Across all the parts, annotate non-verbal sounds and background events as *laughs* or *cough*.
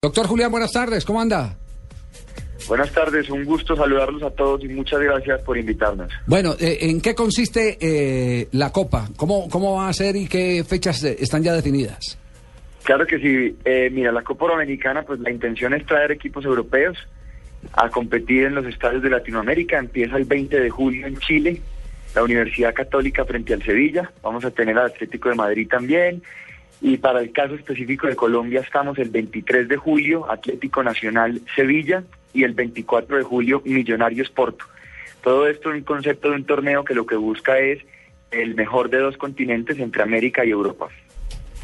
Doctor Julián, buenas tardes, ¿cómo anda? Buenas tardes, un gusto saludarlos a todos y muchas gracias por invitarnos. Bueno, eh, ¿en qué consiste eh, la Copa? ¿Cómo, ¿Cómo va a ser y qué fechas eh, están ya definidas? Claro que sí, eh, mira, la Copa Dominicana, pues la intención es traer equipos europeos a competir en los estadios de Latinoamérica. Empieza el 20 de julio en Chile, la Universidad Católica frente al Sevilla. Vamos a tener al Atlético de Madrid también. Y para el caso específico de Colombia estamos el 23 de julio, Atlético Nacional Sevilla, y el 24 de julio, Millonarios Porto. Todo esto en un concepto de un torneo que lo que busca es el mejor de dos continentes entre América y Europa.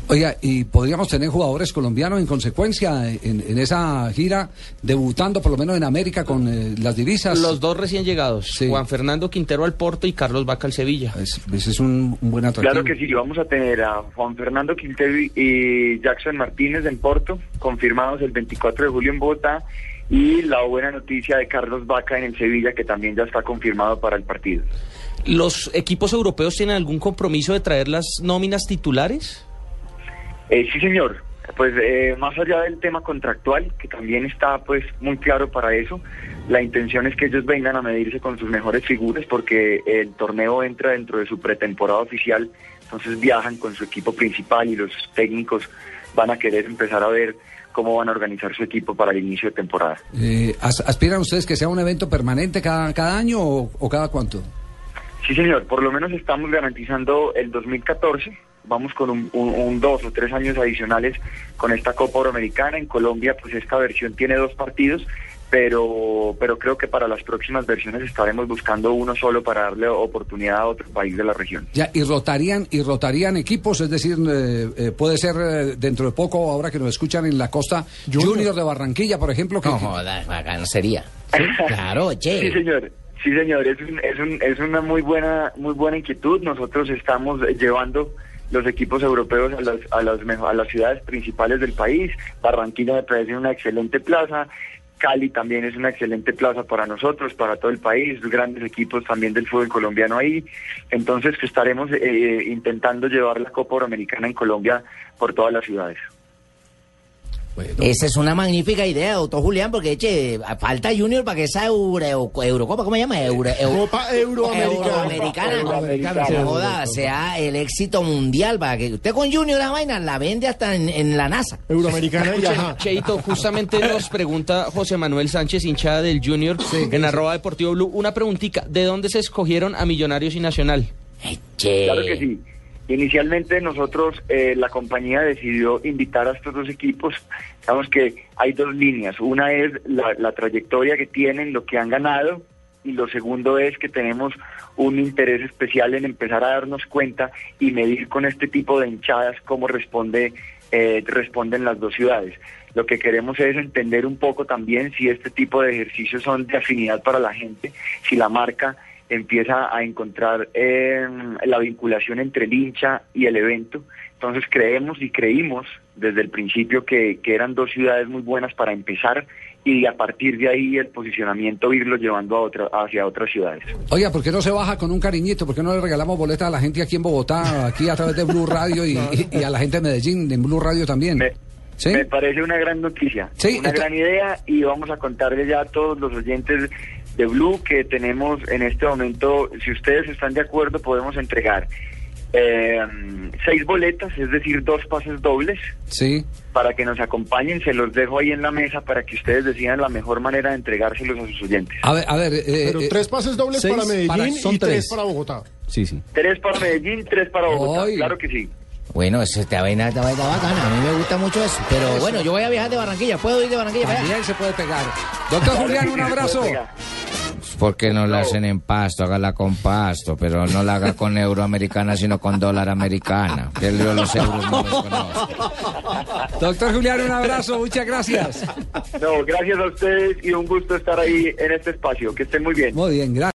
Oiga, ¿y podríamos tener jugadores colombianos en consecuencia en, en esa gira, debutando por lo menos en América con eh, las divisas? Los dos recién llegados, Sí. Juan Fernando Quintero al Porto y Carlos Vaca al Sevilla. Es- ese es un, un buen atractivo. Claro que sí, vamos a tener a Juan Fernando Quintero y- y Jackson Martínez en Porto, confirmados el 24 de julio en Bogotá, y la buena noticia de Carlos Vaca en el Sevilla, que también ya está confirmado para el partido. ¿Los equipos europeos tienen algún compromiso de traer las nóminas titulares? Eh, sí, señor. Pues eh, más allá del tema contractual, que también está pues muy claro para eso, la intención es que ellos vengan a medirse con sus mejores figuras porque el torneo entra dentro de su pretemporada oficial, entonces viajan con su equipo principal y los técnicos van a querer empezar a ver cómo van a organizar su equipo para el inicio de temporada. Eh, as- ¿Aspiran ustedes que sea un evento permanente cada, cada año o, o cada cuánto? Sí, señor, por lo menos estamos garantizando el 2014. Vamos con un, un- un dos o tres años adicionales con esta Copa Euroamericana. En Colombia, pues esta versión tiene dos partidos, pero, pero creo que para las próximas versiones estaremos buscando uno solo para darle oportunidad a otro país de la región. Ya, y rotarían, y rotarían equipos, es decir, eh, eh, puede ser eh, dentro de poco, ahora que nos escuchan en la costa, Junior, de Barranquilla, por ejemplo, que, No jodas, sería. Claro, *laughs* Sí, che. señor. Sí, señor. Es, un- es, un- es una muy buena, muy buena inquietud. Nosotros estamos llevando los equipos europeos a las, a las, a las ciudades principales del país. Barranquilla me parece una excelente plaza. Cali también es una excelente plaza para nosotros, para todo el país, grandes equipos también del fútbol colombiano ahí. Entonces que estaremos eh, intentando llevar la Copa Euroamericana en Colombia por todas las ciudades. Bueno, Esa es una magnífica idea, doctor Julián, porque che, falta Junior para que esa Euro, Eurocopa, ¿cómo se llama? Euro, Euro- Copa Euroamericana. Euroamericana. Euroamericana. No joda, sea el éxito mundial para que usted con Junior la vaina la vende hasta en, en la NASA. Euroamericana y ajá. Cheito, justamente *laughs* nos pregunta José Manuel Sánchez, hinchada del Junior, en arroba deportivo blue, una preguntita, ¿de dónde se escogieron a Millonarios y Nacional? Che. Claro que sí. Inicialmente nosotros, eh, la compañía decidió invitar a estos dos equipos. Digamos que hay dos líneas. Una es la, trayectoria que tienen, lo que han ganado, y lo segundo es que tenemos un interés especial en empezar a darnos cuenta y medir con este tipo de hinchadas cómo responde, eh, responden las dos ciudades. Lo que queremos es entender un poco también si este tipo de ejercicios son de afinidad para la gente, si la marca empieza a encontrar eh, la vinculación entre el hincha y el evento. Entonces creemos y creímos desde el principio que, que eran dos ciudades muy buenas para empezar y a partir de ahí el posicionamiento irlo llevando a otra, hacia otras ciudades. Oiga, ¿por qué no se baja con un cariñito? ¿Por qué no le regalamos boletas a la gente aquí en Bogotá, aquí a través de Blue Radio y, y- y a la gente de Medellín, en Blue Radio también? Me, ¿Sí? me parece una gran noticia, Sí, una gran idea y vamos a contarle ya a todos los oyentes de Blue que tenemos en este momento, si ustedes están de acuerdo, podemos entregar eh, seis boletas, es decir, dos pases dobles Sí. para que nos acompañen. Se los dejo ahí en la mesa para que ustedes decidan la mejor manera de entregárselos a sus oyentes. A ver, a ver. eh, Pero eh, tres pases dobles para Medellín para- son y tres. tres. para Bogotá. Sí, sí. Tres para Medellín, tres para Bogotá. Ay. Claro que sí. Bueno, eso esta vaina vaina bacana, a mí me gusta mucho eso. Pero bueno, yo voy a viajar de Barranquilla, ¿puedo ir de Barranquilla para allá? También se puede pegar. Doctor Julián, un abrazo. Porque no la hacen en pasto, hágala con pasto, pero no la haga con euroamericana, sino con dólar americana. Que los euros no los conozco. Doctor Julián, un abrazo, muchas gracias. No, gracias a ustedes y un gusto estar ahí en este espacio. Que estén muy bien. Muy bien, gracias.